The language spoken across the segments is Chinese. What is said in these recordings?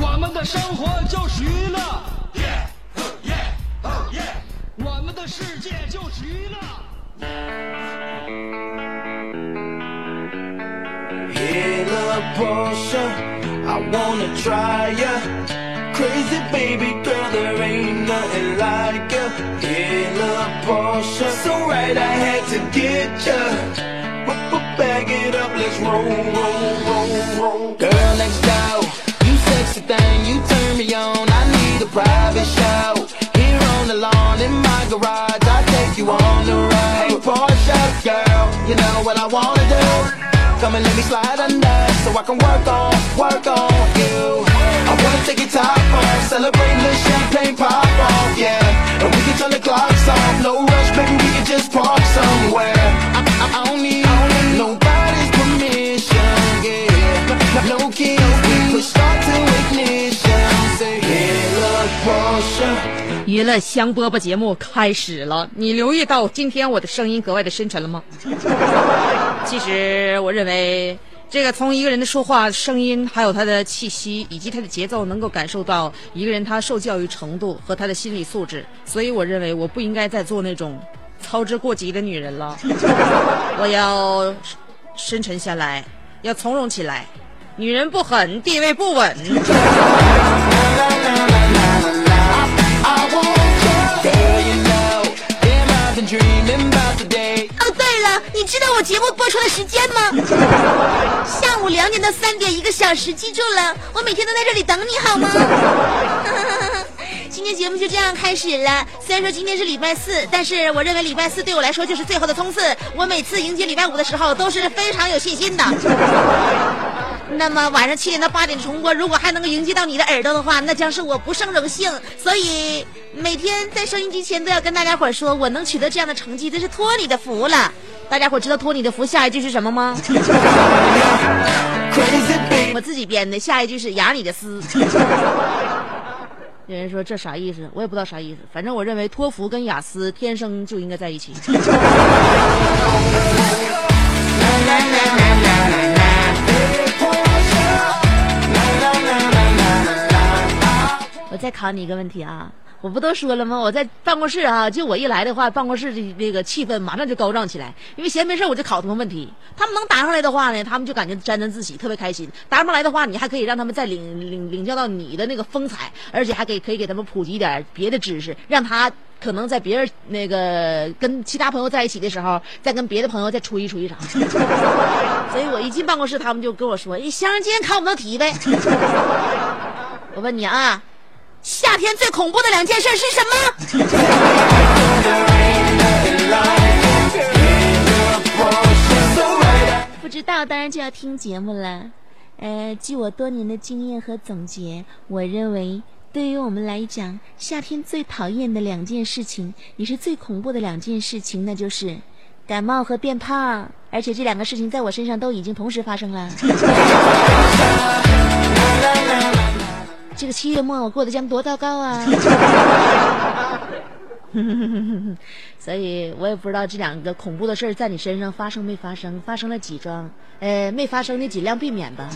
我们的生活就是娱乐，我们的世界就是娱乐。Hey, little Portia, I wanna try ya. Crazy baby girl, there ain't nothing like ya. Hey, little Portia, so right I had to get ya. Bag it up, let's roll, roll, roll, roll. Girl next door, you sexy thing, you turn me on. I need a private show. Here on the lawn in my garage, I take you on the road. Hey, Portia, girl, you know what I wanna do. Come and let me slide under so I can work on, work on you. I wanna take your top off, celebrate the champagne pop off, yeah. And we can turn the clocks off, no rush, baby, we can just park somewhere. I, I, I don't need nobody's permission, yeah. No, no 娱乐香饽饽节目开始了，你留意到今天我的声音格外的深沉了吗？其实我认为，这个从一个人的说话声音，还有他的气息以及他的节奏，能够感受到一个人他受教育程度和他的心理素质。所以我认为我不应该再做那种操之过急的女人了，我要深沉下来，要从容起来。女人不狠，地位不稳。哦，对了，你知道我节目播出的时间吗？下午两点到三点，一个小时，记住了，我每天都在这里等你，好吗？今天节目就这样开始了。虽然说今天是礼拜四，但是我认为礼拜四对我来说就是最后的冲刺。我每次迎接礼拜五的时候都是非常有信心的。那么晚上七点到八点重播，如果还能够迎接到你的耳朵的话，那将是我不胜荣幸。所以每天在收音机前都要跟大家伙说，我能取得这样的成绩，这是托你的福了。大家伙知道托你的福下一句是什么吗？我自己编的，下一句是雅你的丝。有人说这啥意思？我也不知道啥意思。反正我认为托福跟雅思天生就应该在一起。我再考你一个问题啊！我不都说了吗？我在办公室啊，就我一来的话，办公室的这个气氛马上就高涨起来。因为闲没事我就考他们问题，他们能答上来的话呢，他们就感觉沾沾自喜，特别开心；答不上来的话，你还可以让他们再领领领教到你的那个风采，而且还可以可以给他们普及点别的知识，让他可能在别人那个跟其他朋友在一起的时候，再跟别的朋友再吹一出一场。所以我一进办公室，他们就跟我说：“哎，香儿，今天考我们的题呗。” 我问你啊，夏天最恐怖的两件事是什么？不知道，当然就要听节目了。呃，据我多年的经验和总结，我认为对于我们来讲，夏天最讨厌的两件事情，也是最恐怖的两件事情，那就是感冒和变胖。而且这两个事情在我身上都已经同时发生了。这个七月末我过得将多糟糕啊！所以我也不知道这两个恐怖的事儿在你身上发生没发生，发生了几桩？呃，没发生的尽量避免吧。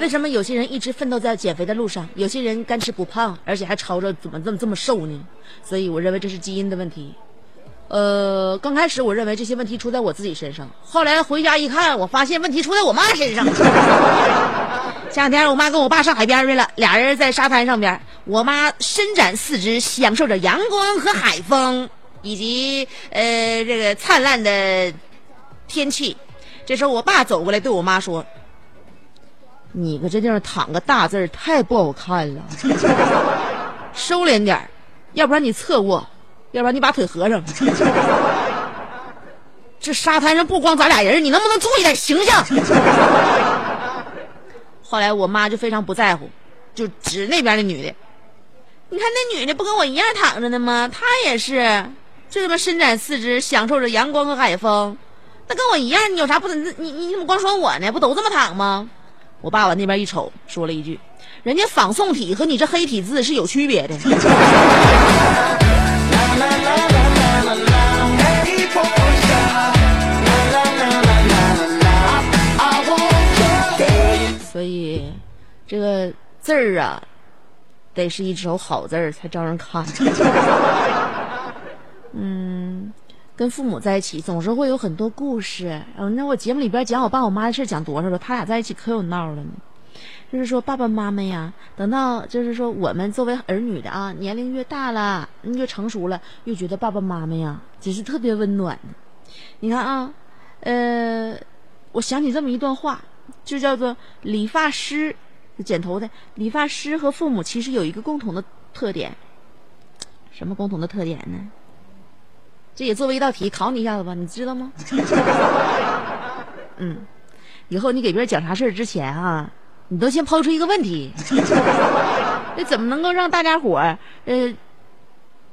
为什么有些人一直奋斗在减肥的路上，有些人干吃不胖，而且还吵着怎么这么这么瘦呢？所以我认为这是基因的问题。呃，刚开始我认为这些问题出在我自己身上，后来回家一看，我发现问题出在我妈身上。前两天我妈跟我爸上海边去了，俩人在沙滩上边，我妈伸展四肢，享受着阳光和海风，以及呃这个灿烂的天气。这时候我爸走过来对我妈说：“你搁这地方躺个大字太不好看了，收敛点要不然你侧卧，要不然你把腿合上。这沙滩上不光咱俩人，你能不能注意点形象？”后来我妈就非常不在乎，就指那边的女的。你看那女的不跟我一样躺着呢吗？她也是，就这么伸展四肢，享受着阳光和海风。那跟我一样，你有啥不能？你你怎么光说我呢？不都这么躺吗？我爸往那边一瞅，说了一句：“人家仿宋体和你这黑体字是有区别的。”这个字儿啊，得是一手好字儿才招人看。嗯，跟父母在一起总是会有很多故事。嗯，那我节目里边讲我爸我妈的事讲多少了？他俩在一起可有闹了呢。就是说，爸爸妈妈呀，等到就是说我们作为儿女的啊，年龄越大了，越成熟了，越觉得爸爸妈妈呀，只是特别温暖。你看啊，呃，我想起这么一段话。就叫做理发师，剪头的理发师和父母其实有一个共同的特点，什么共同的特点呢？这也作为一道题考你一下子吧，你知道吗？嗯，以后你给别人讲啥事儿之前啊，你都先抛出一个问题，那怎么能够让大家伙儿呃，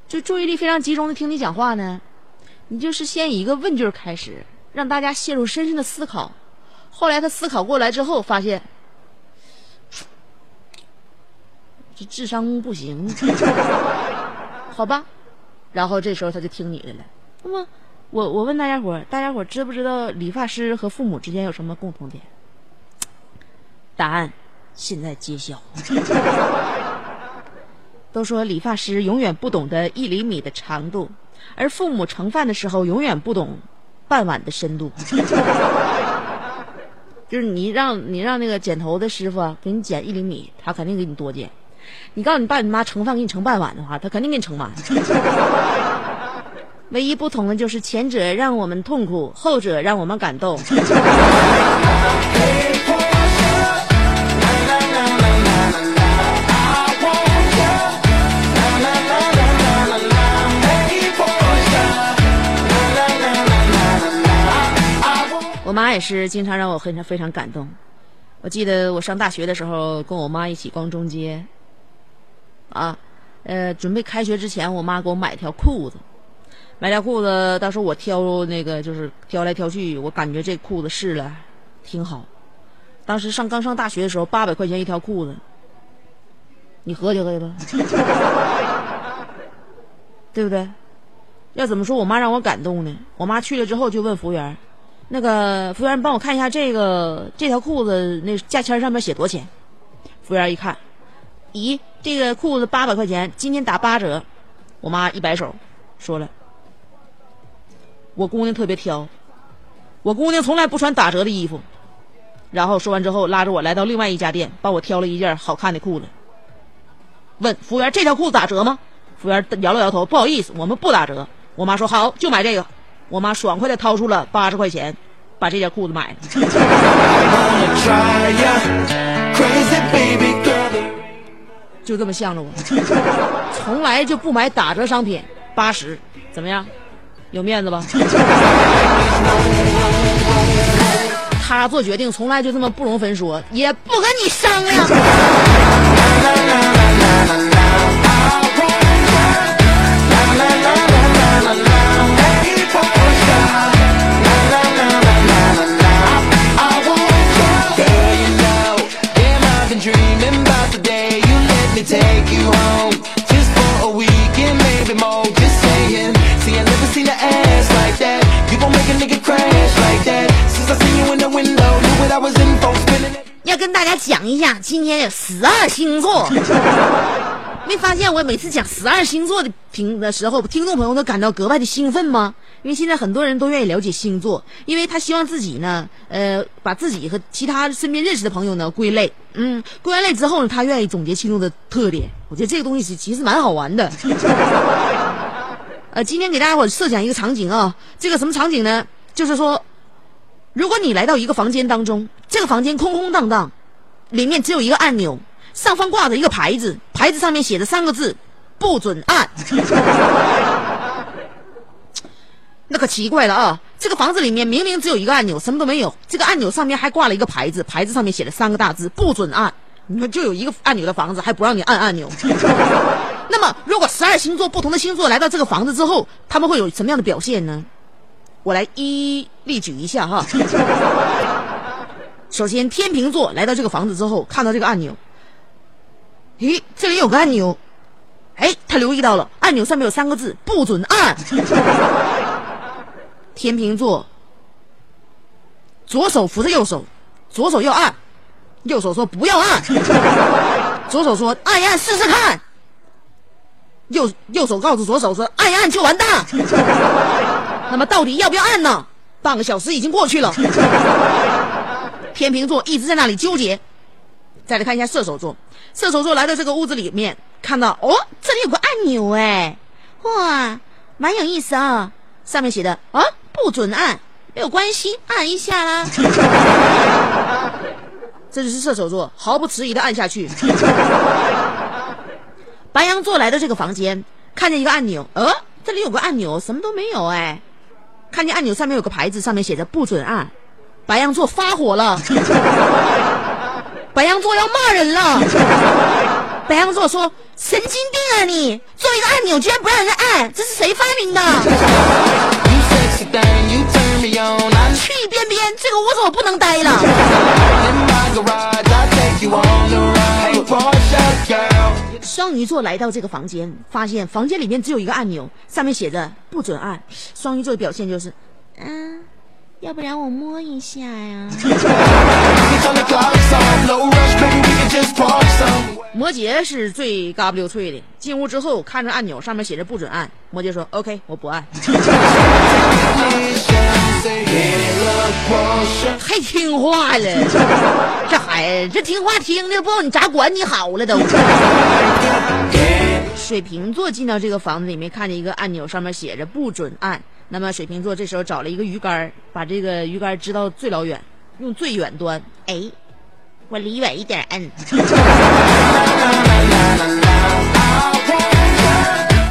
就注意力非常集中的听你讲话呢？你就是先以一个问句开始，让大家陷入深深的思考。后来他思考过来之后，发现这智商不行，好吧，然后这时候他就听你的了。那么，我我问大家伙大家伙知不知道理发师和父母之间有什么共同点？答案现在揭晓。都说理发师永远不懂得一厘米的长度，而父母盛饭的时候永远不懂半碗的深度。就是你让你让那个剪头的师傅给你剪一厘米，他肯定给你多剪。你告诉你爸你妈盛饭给你盛半碗的话，他肯定给你盛满。唯一不同的就是前者让我们痛苦，后者让我们感动。我妈也是经常让我非常非常感动。我记得我上大学的时候，跟我妈一起逛中街，啊，呃，准备开学之前，我妈给我买条裤子，买条裤子，到时候我挑那个就是挑来挑去，我感觉这裤子试了挺好。当时上刚上大学的时候，八百块钱一条裤子，你合计合计吧，对不对？要怎么说我妈让我感动呢？我妈去了之后就问服务员。那个服务员，帮我看一下这个这条裤子那价签上面写多少钱？服务员一看，咦，这个裤子八百块钱，今天打八折。我妈一摆手，说了：“我姑娘特别挑，我姑娘从来不穿打折的衣服。”然后说完之后，拉着我来到另外一家店，帮我挑了一件好看的裤子。问服务员：“这条裤子打折吗？”服务员摇了摇头：“不好意思，我们不打折。”我妈说：“好，就买这个。”我妈爽快的掏出了八十块钱，把这件裤子买了。就这么向着我，从来就不买打折商品，八十，怎么样？有面子吧？他做决定从来就这么不容分说，也不跟你商量。家讲一下，今天有十二星座。没发现我每次讲十二星座的评的时候，听众朋友都感到格外的兴奋吗？因为现在很多人都愿意了解星座，因为他希望自己呢，呃，把自己和其他身边认识的朋友呢归类，嗯，归完类之后呢，他愿意总结其中的特点。我觉得这个东西是其实蛮好玩的。呃，今天给大家伙设想一个场景啊，这个什么场景呢？就是说，如果你来到一个房间当中，这个房间空空荡荡，里面只有一个按钮，上方挂着一个牌子，牌子上面写着三个字：不准按。那可奇怪了啊！这个房子里面明明只有一个按钮，什么都没有。这个按钮上面还挂了一个牌子，牌子上面写了三个大字：不准按。你们就有一个按钮的房子，还不让你按按钮。那么，如果十二星座不同的星座来到这个房子之后，他们会有什么样的表现呢？我来一一例举一下哈。首先，天秤座来到这个房子之后，看到这个按钮，咦，这里有个按钮，哎，他留意到了，按钮上面有三个字：不准按。天秤座，左手扶着右手，左手要按，右手说不要按，左手说按一按试试看，右右手告诉左手说按一按就完蛋。那么到底要不要按呢？半个小时已经过去了，天秤座一直在那里纠结。再来看一下射手座，射手座来到这个屋子里面，看到哦，这里有个按钮哎，哇，蛮有意思啊，上面写的啊。不准按，没有关系，按一下啦。这就是射手座，毫不迟疑的按下去。白羊座来到这个房间，看见一个按钮，呃，这里有个按钮，什么都没有哎。看见按钮上面有个牌子，上面写着不准按。白羊座发火了，白羊座要骂人了。白羊座说：“神经病啊你！做一个按钮居然不让人按，这是谁发明的？”去一边边，这个屋子我不能待了。双鱼座来到这个房间，发现房间里面只有一个按钮，上面写着“不准按”。双鱼座的表现就是，嗯，要不然我摸一下呀。摩羯是最嘎不溜脆的，进屋之后看着按钮，上面写着“不准按”。摩羯说：“OK，我不按。”太听话了，这孩子这听话听的，不知道你咋管你好了都。水瓶座进到这个房子里面，看见一个按钮，上面写着“不准按”。那么水瓶座这时候找了一个鱼竿，把这个鱼竿支到最老远，用最远端，哎。我离远一点摁。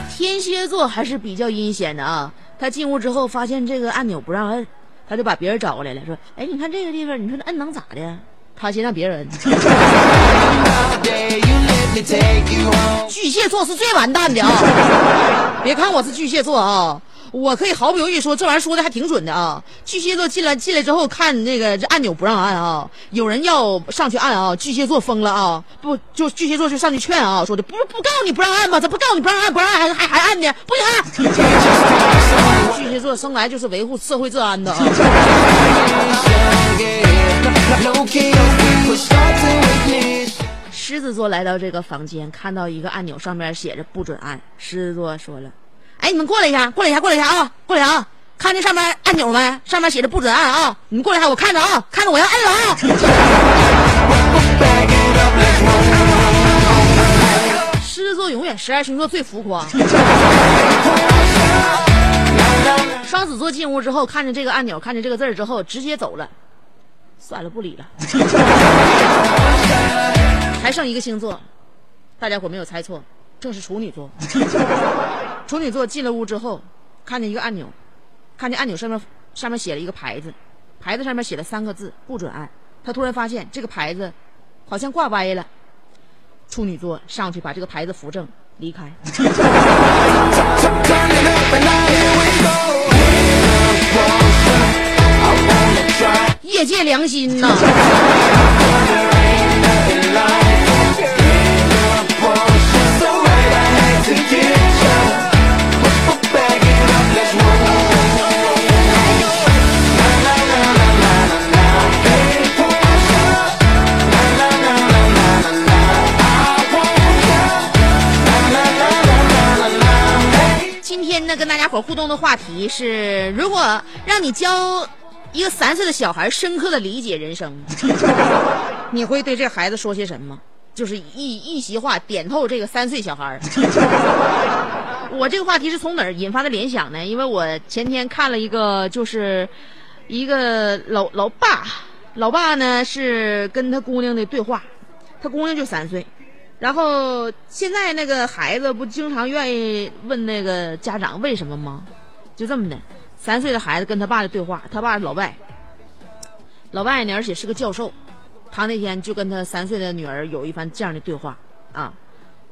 天蝎座还是比较阴险的啊！他进屋之后发现这个按钮不让摁，他就把别人找过来了，说：“哎，你看这个地方，你说摁能咋的？”他先让别人。巨蟹座是最完蛋的啊！别看我是巨蟹座啊。我可以毫不犹豫说，这玩意儿说的还挺准的啊！巨蟹座进来进来之后，看那个这按钮不让按啊，有人要上去按啊，巨蟹座疯了啊！不，就巨蟹座就上去劝啊，说的不不告诉你不让按吗？咋不告诉你不让按，不让按还还还按呢？不行按！巨蟹座生来就是维护社会治安的啊！狮子座来到这个房间，看到一个按钮上面写着不准按，狮子座说了。哎，你们过来一下，过来一下，过来一下啊，过来啊！看见上面按钮没？上面写着不准按啊！你们过来一下，我看着啊，看着我要按了啊！狮子座永远十二星座最浮夸。双子座进屋之后，看见这个按钮，看见这个字儿之后，直接走了。算了，不理了。还剩一个星座，大家伙没有猜错，正是处女座。处女座进了屋之后，看见一个按钮，看见按钮上面上面写了一个牌子，牌子上面写了三个字“不准按”。他突然发现这个牌子好像挂歪了。处女座上去把这个牌子扶正，离开。借借良心呐，今天呢跟大家伙互动的话题是，如果让你交。一个三岁的小孩深刻的理解人生，你会对这孩子说些什么？就是一一席话点透这个三岁小孩儿。我这个话题是从哪儿引发的联想呢？因为我前天看了一个，就是一个老老爸，老爸呢是跟他姑娘的对话，他姑娘就三岁，然后现在那个孩子不经常愿意问那个家长为什么吗？就这么的，三岁的孩子跟他爸的对话，他爸是老外，老外呢而且是个教授，他那天就跟他三岁的女儿有一番这样的对话啊。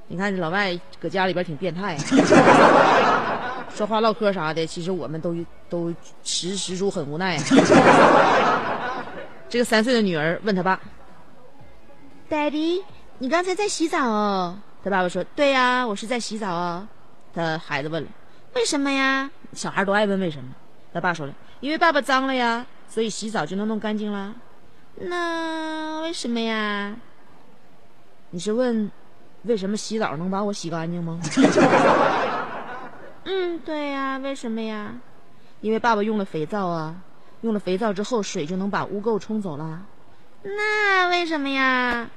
你看这老外搁家里边挺变态、啊，说话唠嗑啥的，其实我们都都实实属很无奈、啊。这个三岁的女儿问他爸：“Daddy，你刚才在洗澡哦？”他爸爸说：“对呀，我是在洗澡哦。”他孩子问了：“为什么呀？”小孩都爱问为什么。他爸说了：“因为爸爸脏了呀，所以洗澡就能弄干净了。”那为什么呀？你是问？为什么洗澡能把我洗干净吗？嗯，对呀，为什么呀？因为爸爸用了肥皂啊，用了肥皂之后，水就能把污垢冲走了。那为什么呀？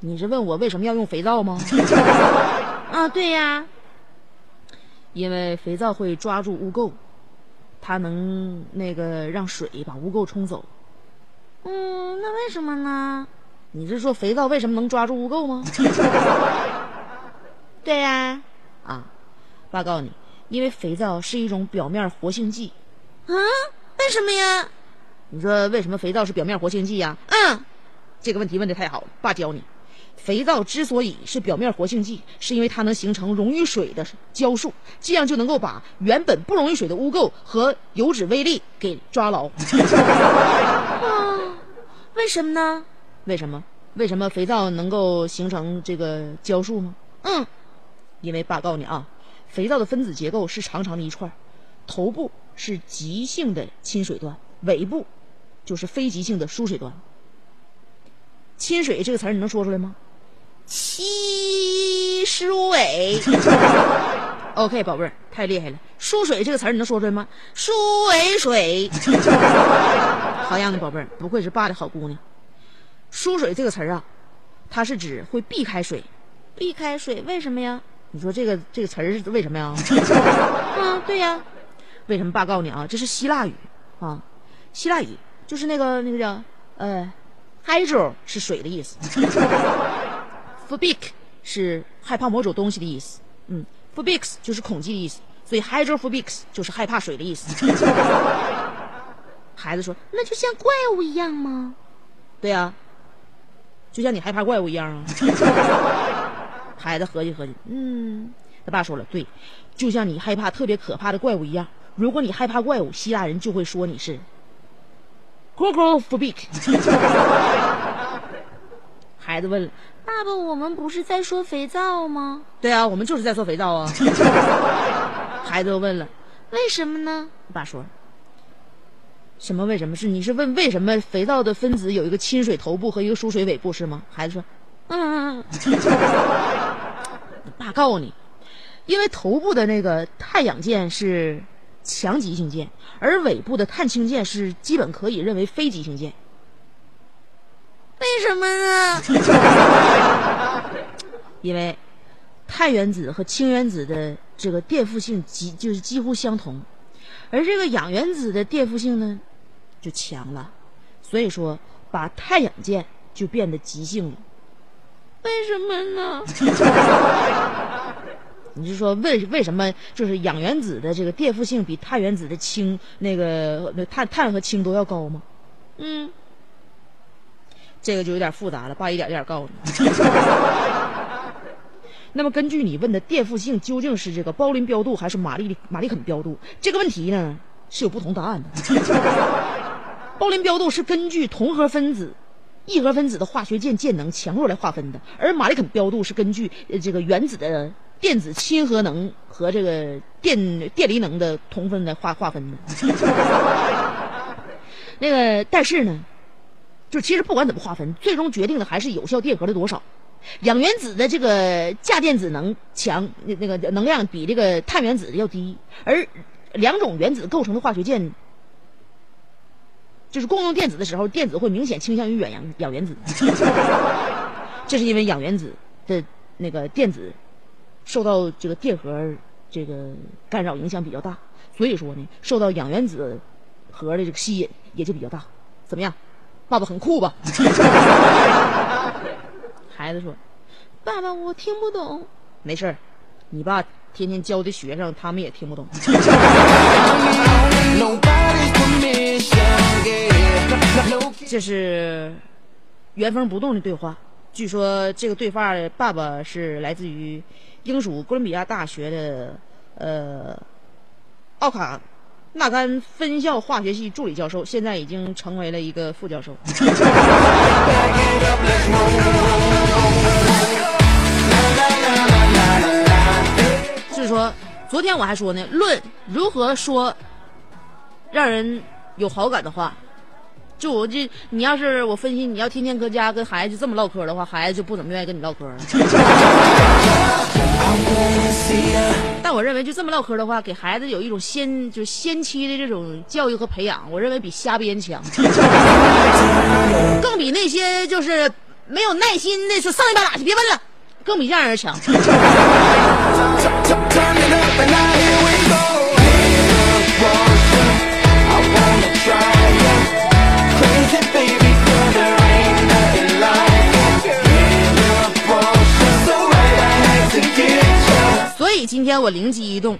你是问我为什么要用肥皂吗？啊，对呀，因为肥皂会抓住污垢，它能那个让水把污垢冲走。嗯，那为什么呢？你是说肥皂为什么能抓住污垢吗？对呀，啊，爸告诉你，因为肥皂是一种表面活性剂。啊？为什么呀？你说为什么肥皂是表面活性剂呀？嗯，这个问题问的太好了，爸教你，肥皂之所以是表面活性剂，是因为它能形成溶于水的胶束，这样就能够把原本不溶于水的污垢和油脂微粒给抓牢。啊？为什么呢？为什么？为什么肥皂能够形成这个胶束吗？嗯，因为爸告诉你啊，肥皂的分子结构是长长的一串，头部是急性的亲水端，尾部就是非急性的疏水端。亲水这个词儿你能说出来吗？亲疏尾。OK，宝贝儿，太厉害了。输水这个词儿你能说出来吗？输尾水。好样的，宝贝儿，不愧是爸的好姑娘。输水这个词儿啊，它是指会避开水，避开水为什么呀？你说这个这个词儿是为什么呀？嗯，对呀，为什么？爸告诉你啊，这是希腊语啊，希腊语就是那个那个叫呃，hydro 是水的意思，phobic 是害怕某种东西的意思，嗯，phobic 就是恐惧的意思，所以 hydrophobic 就是害怕水的意思。孩子说，那就像怪物一样吗？对呀。就像你害怕怪物一样啊！孩子合计合计，嗯，他爸说了，对，就像你害怕特别可怕的怪物一样。如果你害怕怪物，希腊人就会说你是 g o g o p h o b i c 孩子问了，爸爸，我们不是在说肥皂吗？对啊，我们就是在说肥皂啊。孩子又问了，为什么呢？爸说。什么？为什么是？你是问为什么肥皂的分子有一个亲水头部和一个疏水尾部是吗？孩子说：“嗯嗯嗯。”爸告诉你，因为头部的那个太氧键是强极性键，而尾部的碳氢键是基本可以认为非极性键。为什么呢？因为碳原子和氢原子的这个电负性几就是几乎相同，而这个氧原子的电负性呢？就强了，所以说把碳氧键就变得极性了。为什么呢？你是说为为什么就是氧原子的这个电负性比碳原子的氢那个那碳碳和氢都要高吗？嗯，这个就有点复杂了，爸一点点告诉你。那么根据你问的电负性究竟是这个鲍林标度还是马利马利肯标度这个问题呢，是有不同答案的。鲍林标度是根据同核分子、异核分子的化学键键能强弱来划分的，而马利肯标度是根据这个原子的电子亲和能和这个电电离能的同分来划划分的。那个，但是呢，就其实不管怎么划分，最终决定的还是有效电荷的多少。氧原子的这个价电子能强，那那个能量比这个碳原子的要低，而两种原子构成的化学键，就是共用电子的时候，电子会明显倾向于远氧氧原子。这是因为氧原子的那个电子受到这个电荷这个干扰影响比较大，所以说呢，受到氧原子核的这个吸引也就比较大。怎么样，爸爸很酷吧？孩子说：“爸爸，我听不懂。”没事儿，你爸天天教的学生，他们也听不懂。这是原封不动的对话。据说这个对话的爸爸是来自于英属哥伦比亚大学的呃奥卡纳甘分校化学系助理教授，现在已经成为了一个副教授。就是说，昨天我还说呢，论如何说让人有好感的话，就我这，你要是我分析，你要天天搁家跟孩子这么唠嗑的话，孩子就不怎么愿意跟你唠嗑了。但我认为，就这么唠嗑的话，给孩子有一种先就是先期的这种教育和培养，我认为比瞎编强，更比那些就是没有耐心的说上一把哪去，别问了，更比这样人强。所以今天我灵机一动，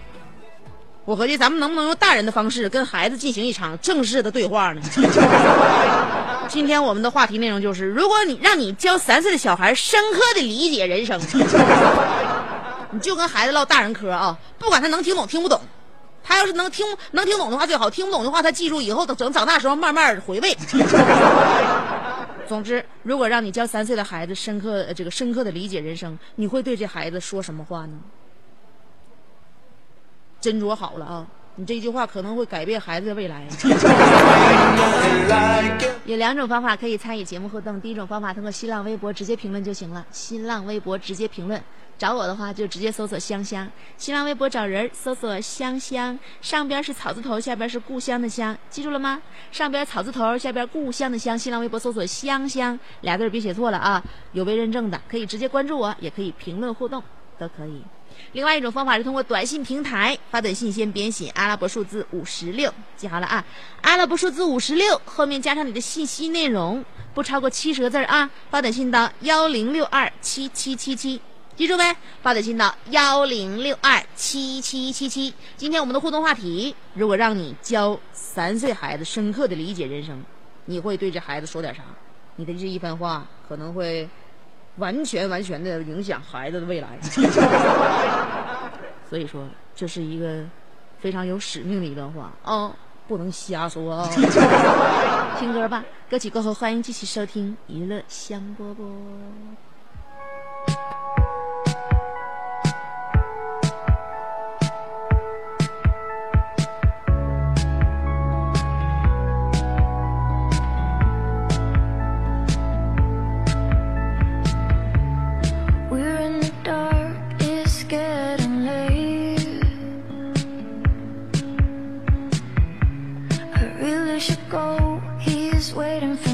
我合计咱们能不能用大人的方式跟孩子进行一场正式的对话呢？今天我们的话题内容就是：如果你让你教三岁的小孩深刻的理解人生，你就跟孩子唠大人嗑啊，不管他能听懂听不懂，他要是能听能听懂的话最好，听不懂的话他记住以后等等长大时候慢慢回味。总之，如果让你教三岁的孩子深刻呃这个深刻的理解人生，你会对这孩子说什么话呢？斟酌好了啊，你这句话可能会改变孩子的未来。有两种方法可以参与节目互动，第一种方法通过新浪微博直接评论就行了，新浪微博直接评论。找我的话就直接搜索香香，新浪微博找人搜索香香，上边是草字头，下边是故乡的乡，记住了吗？上边草字头，下边故乡的乡，新浪微博搜索香香俩字儿别写错了啊，有被认证的可以直接关注我，也可以评论互动，都可以。另外一种方法是通过短信平台发短信，先编写阿拉伯数字五十六，记好了啊，阿拉伯数字五十六后面加上你的信息内容，不超过七十个字儿啊，发短信到幺零六二七七七七。记住没？发短信到幺零六二七七七七。今天我们的互动话题：如果让你教三岁孩子深刻的理解人生，你会对这孩子说点啥？你的这一番话可能会完全完全的影响孩子的未来。所以说，这是一个非常有使命的一段话哦，不能瞎说啊、听歌吧，歌曲过后欢迎继续收听娱乐香饽饽。Should go, he's waiting for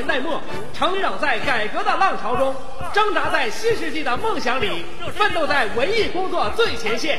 年代末，成长在改革的浪潮中，挣扎在新世纪的梦想里，奋斗在文艺工作最前线。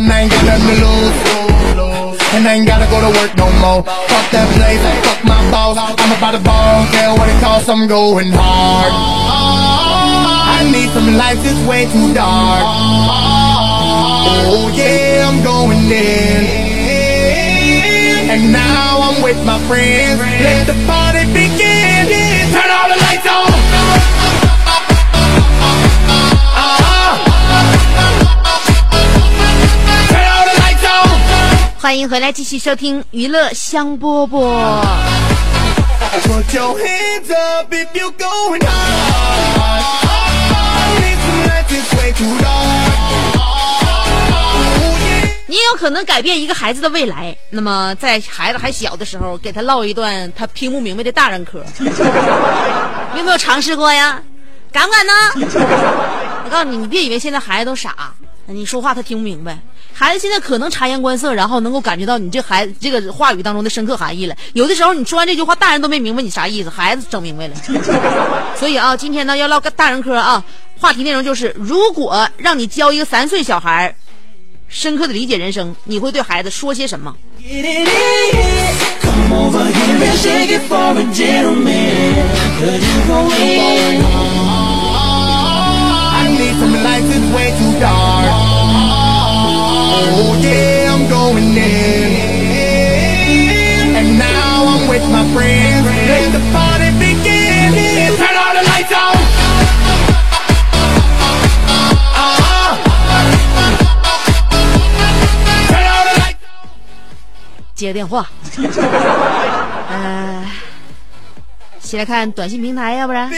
Front, I ain't got nothing to lose. And I ain't gotta go to work no more. Fuck that place, fuck my boss. I'm about to ball, care what it costs, I'm going hard. I need some lights, it's way too dark. Oh yeah, I'm going in. And now I'm with my friends. Let the party begin. 欢迎回来，继续收听娱乐香饽饽。Oh. 你也有可能改变一个孩子的未来。那么，在孩子还小的时候，给他唠一段他听不明白的大人嗑，你有没有尝试过呀？敢不敢呢？我告诉你，你别以为现在孩子都傻，你说话他听不明白。孩子现在可能察言观色，然后能够感觉到你这孩子这个话语当中的深刻含义了。有的时候你说完这句话，大人都没明白你啥意思，孩子整明白了。所以啊，今天呢要唠个大人嗑啊，话题内容就是：如果让你教一个三岁小孩深刻的理解人生，你会对孩子说些什么？我爹，我哥。接个电话。先来看短信平台，要不然。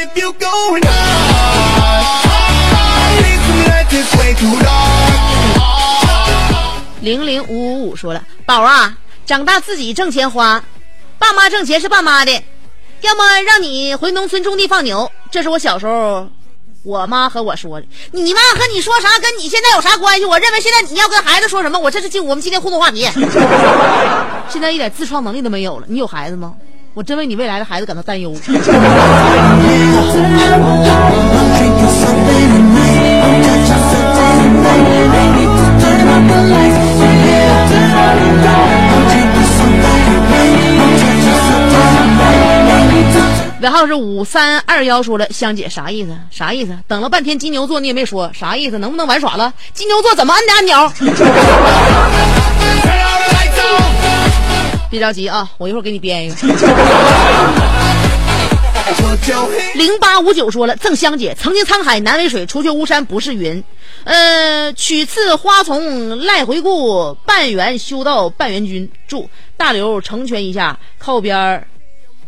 零零五五五说了，宝啊，长大自己挣钱花，爸妈挣钱是爸妈的，要么让你回农村种地放牛。这是我小时候。我妈和我说的，你妈和你说啥，跟你现在有啥关系？我认为现在你要跟孩子说什么，我这是今我们今天互动话题。现在一点自创能力都没有了，你有孩子吗？我真为你未来的孩子感到担忧。尾号是五三二幺，说了，香姐啥意思？啥意思？等了半天金牛座你也没说啥意思？能不能玩耍了？金牛座怎么按的按钮？别着急啊，我一会儿给你编一个。零八五九说了，赠香姐，曾经沧海难为水，除却巫山不是云。呃，取次花丛赖回顾，半缘修道半缘君。祝大刘成全一下，靠边儿，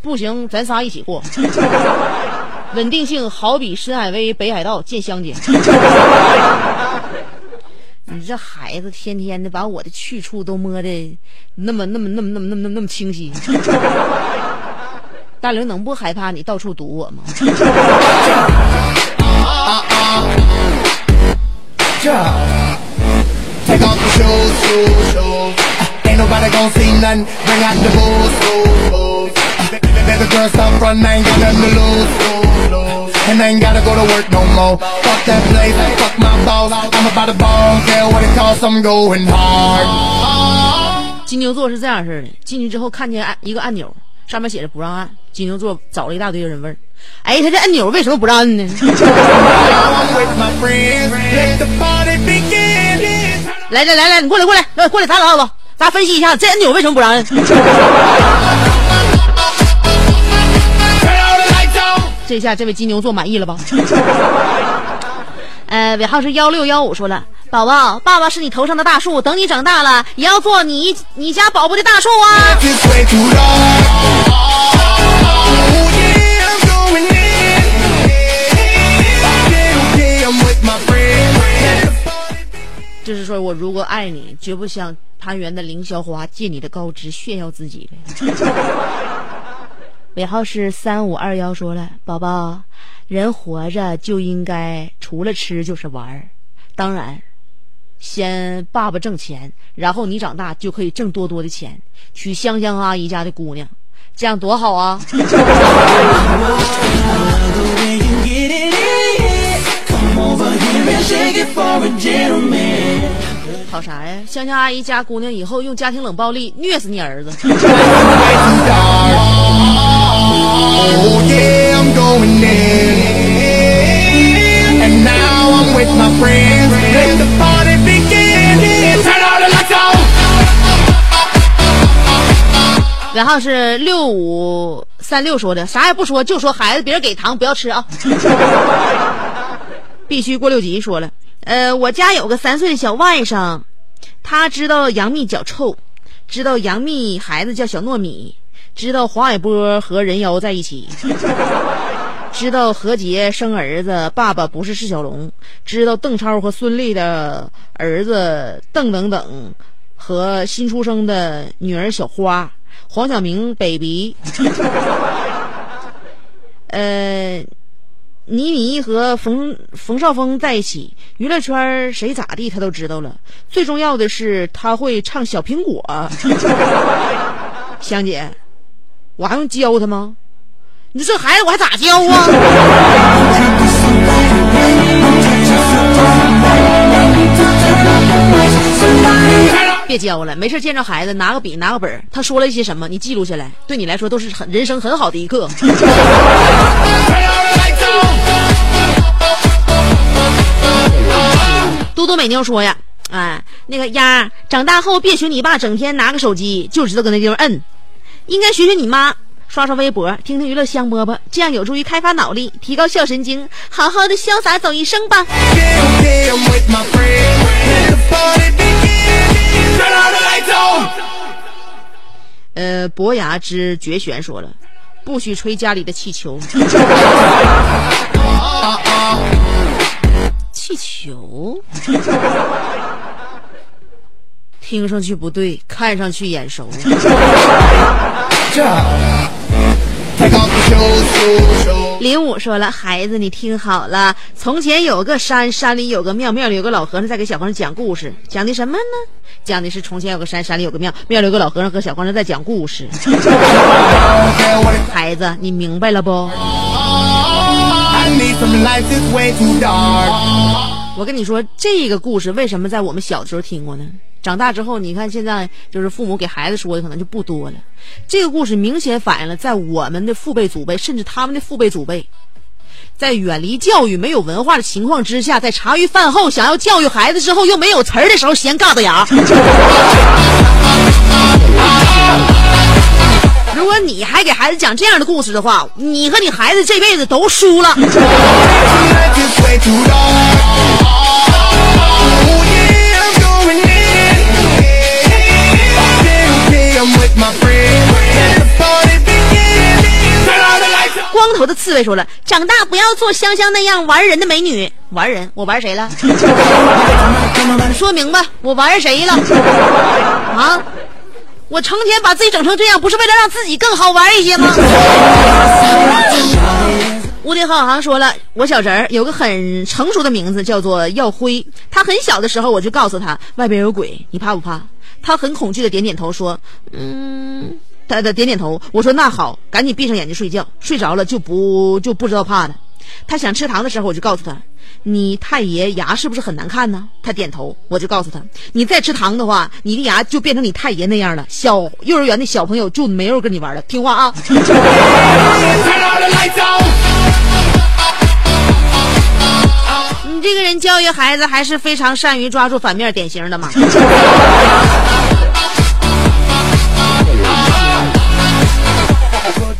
不行咱仨一起过。稳定性好比深海威北海道，见香姐。你这孩子天天的把我的去处都摸的那么那么那么那么那么那么那么清晰。大刘能不害怕你到处堵我吗？金牛座是这样式的，进去之后看见按一个按钮。上面写着不让按。金牛座找了一大堆人问，哎，他这按钮为什么不让按呢？来来来来，你过来过来，来过来，咱俩唠唠，咱分析一下这按钮为什么不让按。这下这位金牛座满意了吧？呃尾号是幺六幺五说了。宝宝爸爸是你头上的大树等你长大了也要做你你家宝宝的大树啊。就是说我如果爱你绝不像攀援的凌霄花借你的高枝炫耀自己呗。尾号是三五二幺，说了，宝宝，人活着就应该除了吃就是玩儿，当然，先爸爸挣钱，然后你长大就可以挣多多的钱，娶香香阿姨家的姑娘，这样多好啊！找啥呀？香香阿姨家姑娘以后用家庭冷暴力虐死你儿子。然后是六五三六说的啥也不说就说孩子别人给糖不要吃啊。必须过六级说了。呃，我家有个三岁的小外甥，他知道杨幂脚臭，知道杨幂孩子叫小糯米，知道黄海波和人妖在一起。知道何洁生儿子，爸爸不是释小龙；知道邓超和孙俪的儿子邓等等，和新出生的女儿小花，黄晓明 baby，呃，倪妮和冯冯绍峰在一起，娱乐圈谁咋地他都知道了。最重要的是他会唱小苹果，香姐，我还用教他吗？你说这孩子我还咋教啊？别教了，没事见着孩子拿个笔拿个本，他说了一些什么，你记录下来，对你来说都是很人生很好的一课。嘟嘟美妞说呀，哎，那个丫长大后别学你爸整天拿个手机就知道搁那地方摁，应该学学你妈。刷刷微博，听听娱乐香饽饽，这样有助于开发脑力，提高笑神经，好好的潇洒走一生吧。呃，伯牙之绝弦说了，不许吹家里的气球。气球，听上去不对，看上去眼熟。林武说了：“孩子，你听好了，从前有个山，山里有个庙，庙里有个老和尚在给小和尚讲故事，讲的什么呢？讲的是从前有个山，山里有个庙，庙里有个老和尚和小和尚在讲故事。孩子，你明白了不？我跟你说，这个故事为什么在我们小时候听过呢？长大之后，你看现在就是父母给孩子说的可能就不多了。这个故事明显反映了在我们的父辈祖辈，甚至他们的父辈祖辈，在远离教育、没有文化的情况之下，在茶余饭后想要教育孩子之后又没有词儿的时候，闲嘎子牙。如果你还给孩子讲这样的故事的话你和你孩子这辈子都输了。光头的刺猬说了长大不要做香香那样玩人的美女。玩人我玩谁了？说明白我玩谁了？啊？我成天把自己整成这样，不是为了让自己更好玩一些吗？”吴迪浩航说了，我小侄儿有个很成熟的名字，叫做耀辉。他很小的时候，我就告诉他外边有鬼，你怕不怕？他很恐惧的点点头，说：“嗯。”他的点点头，我说那好，赶紧闭上眼睛睡觉，睡着了就不就不知道怕了。他想吃糖的时候，我就告诉他：“你太爷牙是不是很难看呢？”他点头，我就告诉他：“你再吃糖的话，你的牙就变成你太爷那样了。小幼儿园的小朋友就没有跟你玩了，听话啊！” 你这个人教育孩子还是非常善于抓住反面典型的嘛。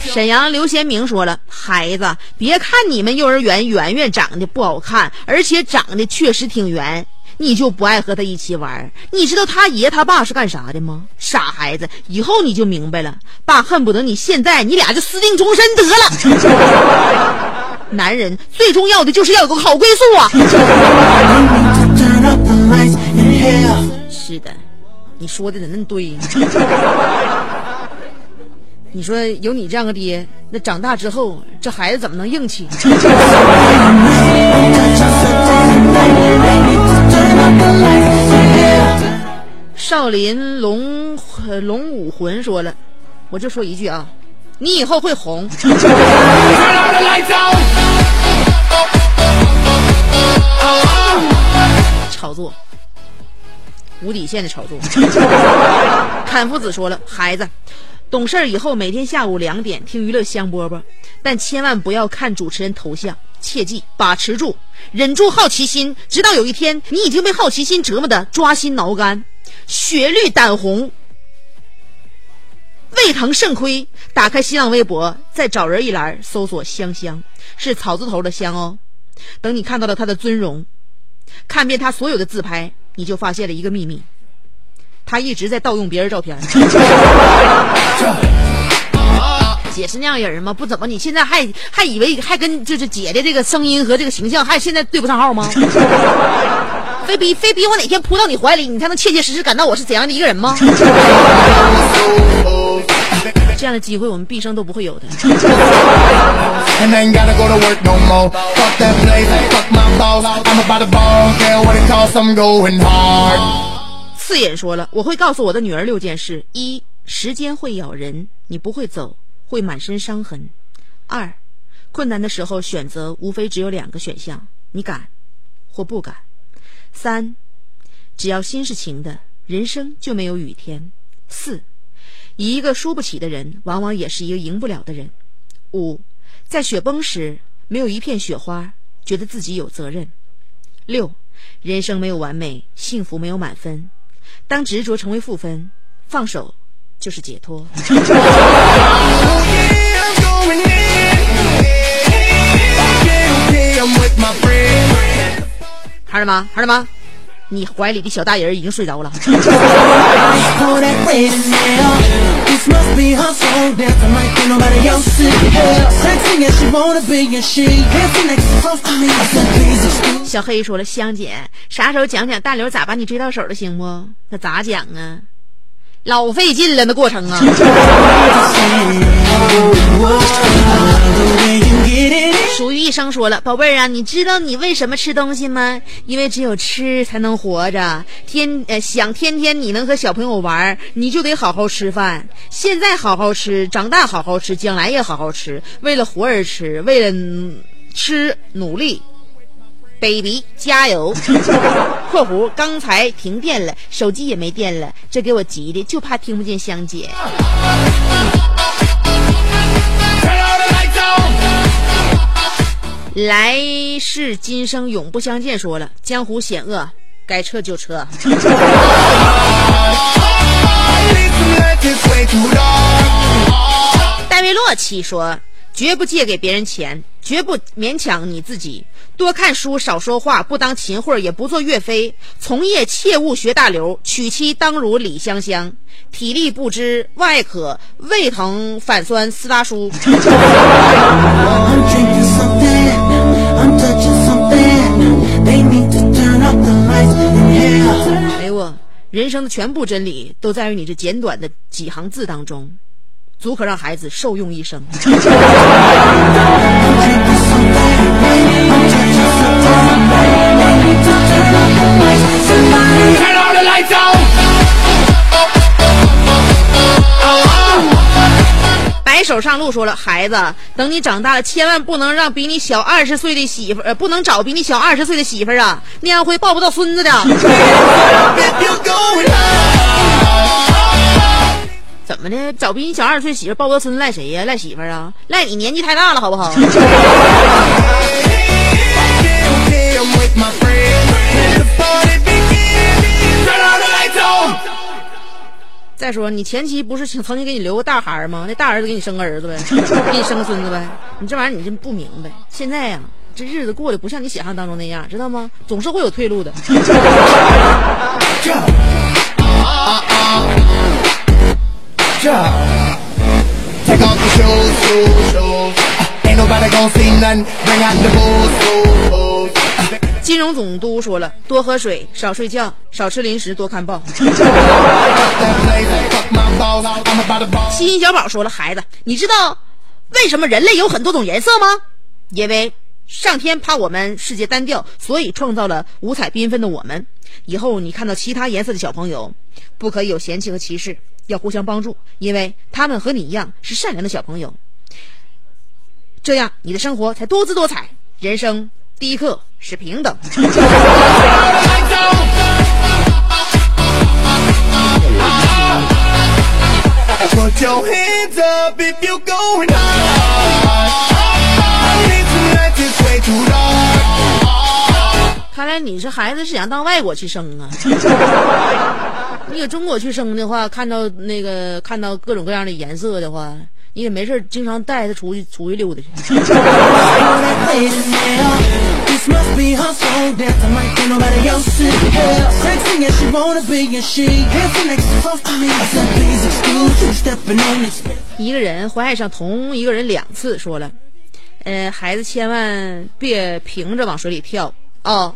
沈阳刘贤明说了：“孩子，别看你们幼儿园圆圆长得不好看，而且长得确实挺圆，你就不爱和他一起玩。你知道他爷他爸是干啥的吗？傻孩子，以后你就明白了。爸恨不得你现在你俩就私定终身得了。男人最重要的就是要有个好归宿啊。是的，你说的怎么那么对呢？你说有你这样个爹，那长大之后这孩子怎么能硬气？少林龙呃龙武魂说了，我就说一句啊，你以后会红。炒作，无底线的炒作。侃夫子说了，孩子。懂事以后，每天下午两点听娱乐香饽饽，但千万不要看主持人头像，切记把持住，忍住好奇心，直到有一天你已经被好奇心折磨的抓心挠肝，血绿胆红，胃疼肾亏。打开新浪微博，在找人一栏搜索“香香”，是草字头的香哦。等你看到了他的尊容，看遍他所有的自拍，你就发现了一个秘密。他一直在盗用别人照片。姐是那样人吗？不怎么，你现在还还以为还跟就是姐的这个声音和这个形象还现在对不上号吗？非逼非逼我哪天扑到你怀里，你才能切切实实感到我是怎样的一个人吗？这样的机会我们毕生都不会有的。四眼说了，我会告诉我的女儿六件事：一、时间会咬人，你不会走，会满身伤痕；二、困难的时候选择无非只有两个选项，你敢或不敢；三、只要心是晴的，人生就没有雨天；四、以一个输不起的人，往往也是一个赢不了的人；五、在雪崩时没有一片雪花，觉得自己有责任；六、人生没有完美，幸福没有满分。当执着成为负分，放手就是解脱。孩儿们，孩儿们，你怀里的小大人已经睡着了。小黑说了，香姐，啥时候讲讲大刘咋把你追到手的，行不？那咋讲啊？老费劲了，那过程啊。属于一生说了，宝贝儿啊，你知道你为什么吃东西吗？因为只有吃才能活着。天呃，想天天你能和小朋友玩，你就得好好吃饭。现在好好吃，长大好好吃，将来也好好吃。为了活而吃，为了嗯吃努力。Baby 加油！（ 括弧刚才停电了，手机也没电了，这给我急的，就怕听不见香姐。）来世今生永不相见。说了，江湖险恶，该撤就撤。戴维洛奇说：“绝不借给别人钱，绝不勉强你自己。多看书，少说话，不当秦桧，也不做岳飞。从业切勿学大刘，娶妻当如李香香。体力不支，外渴，胃疼反酸四大叔。”哎呦，人生的全部真理都在于你这简短的几行字当中，足可让孩子受用一生。白手上路说了，孩子，等你长大了，千万不能让比你小二十岁的媳妇儿，呃，不能找比你小二十岁的媳妇儿啊，那样会抱不到孙子的。怎么的？找比你小二十岁媳妇儿抱个孙子赖谁呀？赖媳妇儿啊？赖你年纪太大了，好不好. 再说，你前妻不是曾经给你留个大孩儿吗？那大儿子给你生个儿子呗，给你生个孙子呗。你这玩意儿你真不明白。现在呀、这日子过得不像你想象当中那样，知道吗？总是会有退路的。金融总督说了，多喝水、少睡觉、少吃零食、多看报。新小宝说了，孩子，你知道为什么人类有很多种颜色吗？因为上天怕我们世界单调，所以创造了五彩缤纷的我们。以后你看到其他颜色的小朋友，不可以有嫌弃和歧视。要互相帮助，因为他们和你一样是善良的小朋友。这样你的生活才多姿多彩，人生第一课是平等。看来你是孩子是想当外国去生啊？你搁中国去生的话，看到那个看到各种各样的颜色的话，你也没事，经常带他出去出去溜达去。一个人怀爱上同一个人两次，说了，呃，孩子千万别平着往水里跳啊！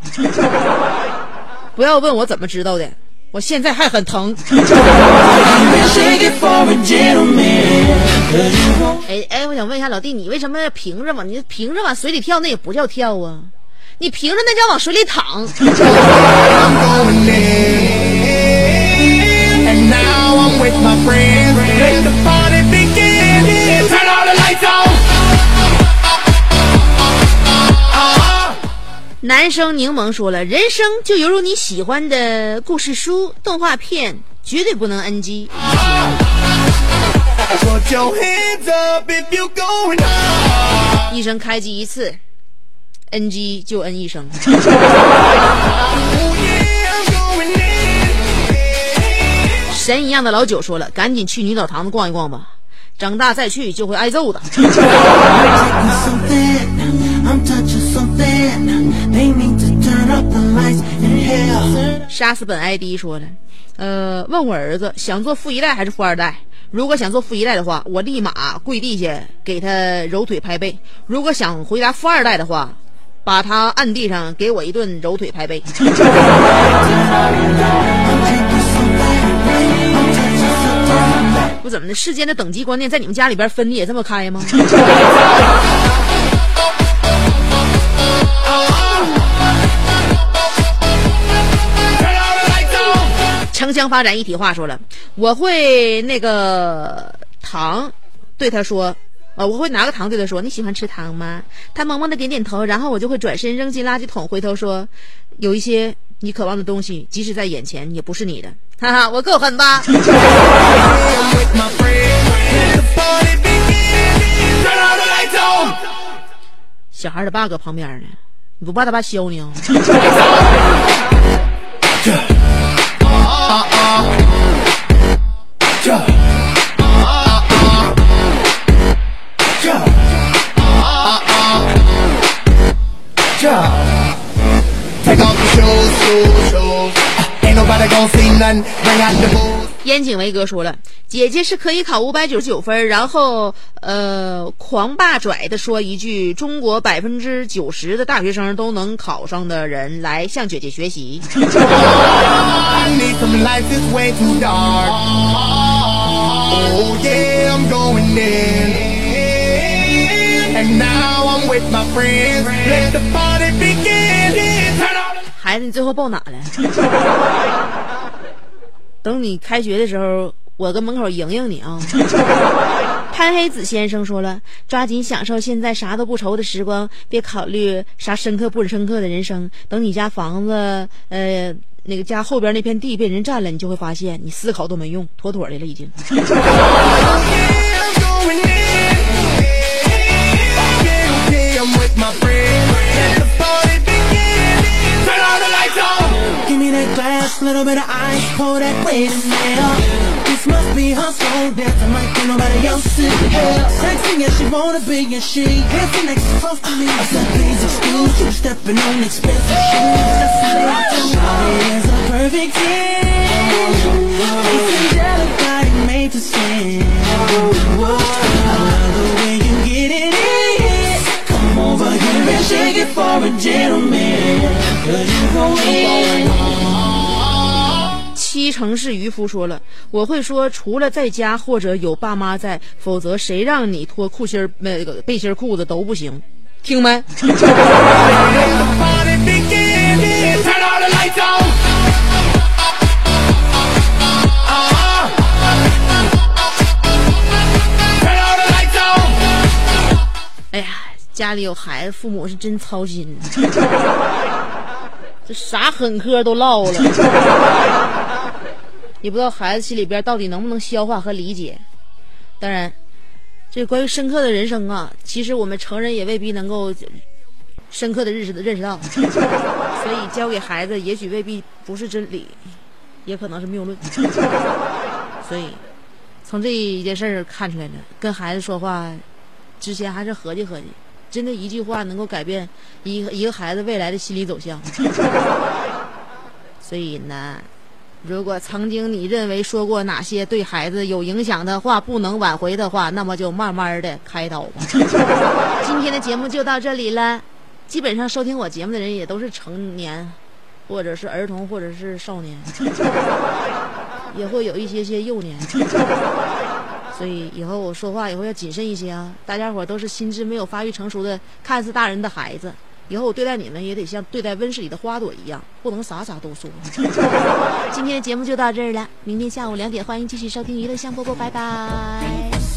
不要问我怎么知道的。我现在还很疼。Shake it for a gentleman. 哎哎，我想问一下老弟，你为什么要平着往你平着往水里跳？那也不叫跳啊，你平着那叫往水里躺。男生柠檬说了，人生就犹如你喜欢的故事书、动画片，绝对不能 NG。一生开机一次，NG 就 N 一声。神一样的老九说了，赶紧去女澡堂子逛一逛吧，长大再去就会挨揍的。杀死本 ID 说的，呃，问我儿子想做富一代还是富二代？如果想做富一代的话，我立马跪地下给他揉腿拍背；如果想回答富二代的话，把他按地上给我一顿揉腿拍背。不怎么的，世间的等级观念在你们家里边分的也这么开吗？城乡发展一体化说了，我会那个糖，对他说，呃，我会拿个糖对他说，你喜欢吃糖吗？他萌萌的点点头，然后我就会转身扔进垃圾桶，回头说，有一些你渴望的东西，即使在眼前，也不是你的。哈哈，我够狠吧？小孩的爸搁旁边呢，你不怕他爸削你啊？烟景维哥说了，姐姐是可以考五百九十九分，然后呃狂霸拽的说一句，中国百分之九十的大学生都能考上的人来向姐姐学习。Oh yeah, I'm going in. And now I'm with my friends. Let the party begin. 孩子，你最后报哪了？等你开学的时候，我跟门口迎迎你啊！潘黑子先生说了，抓紧享受现在啥都不愁的时光，别考虑啥深刻不深刻的人生。等你家房子，呃，那个家后边那片地被人占了，你就会发现你思考都没用，妥妥的了已经。little bit of ice, pour that weight in there. This must be her soul dancing like ain't nobody else in here. Sexy as she wanna be, and she dancing next close to me. I said, please excuse you, stepping on expensive shoes. That's how they do. Shawty is a perfect ten. It's angelic body made to stand. I love the way you get it in. Come over here and shake it for a gentleman. Cause you gon' win. 一城市渔夫说了：“我会说，除了在家或者有爸妈在，否则谁让你脱裤心儿、那个背心裤子都不行，听没？”哎呀，家里有孩子，父母是真操心。这啥狠嗑都唠了。也不知道孩子心里边到底能不能消化和理解。当然，这关于深刻的人生啊，其实我们成人也未必能够深刻的认识认识到，所以教给孩子也许未必不是真理，也可能是谬论。所以，从这一件事儿看出来了，跟孩子说话之前还是合计合计，真的一句话能够改变一个一个孩子未来的心理走向。所以呢，如果曾经你认为说过哪些对孩子有影响的话不能挽回的话，那么就慢慢的开刀吧。今天的节目就到这里了，基本上收听我节目的人也都是成年，或者是儿童，或者是少年，也会有一些些幼年。所以以后我说话以后要谨慎一些啊！大家伙都是心智没有发育成熟的，看似大人的孩子，以后我对待你们也得像对待温室里的花朵一样，不能啥啥都说。今天的节目就到这儿了，明天下午两点欢迎继续收听娱乐香饽饽，拜拜。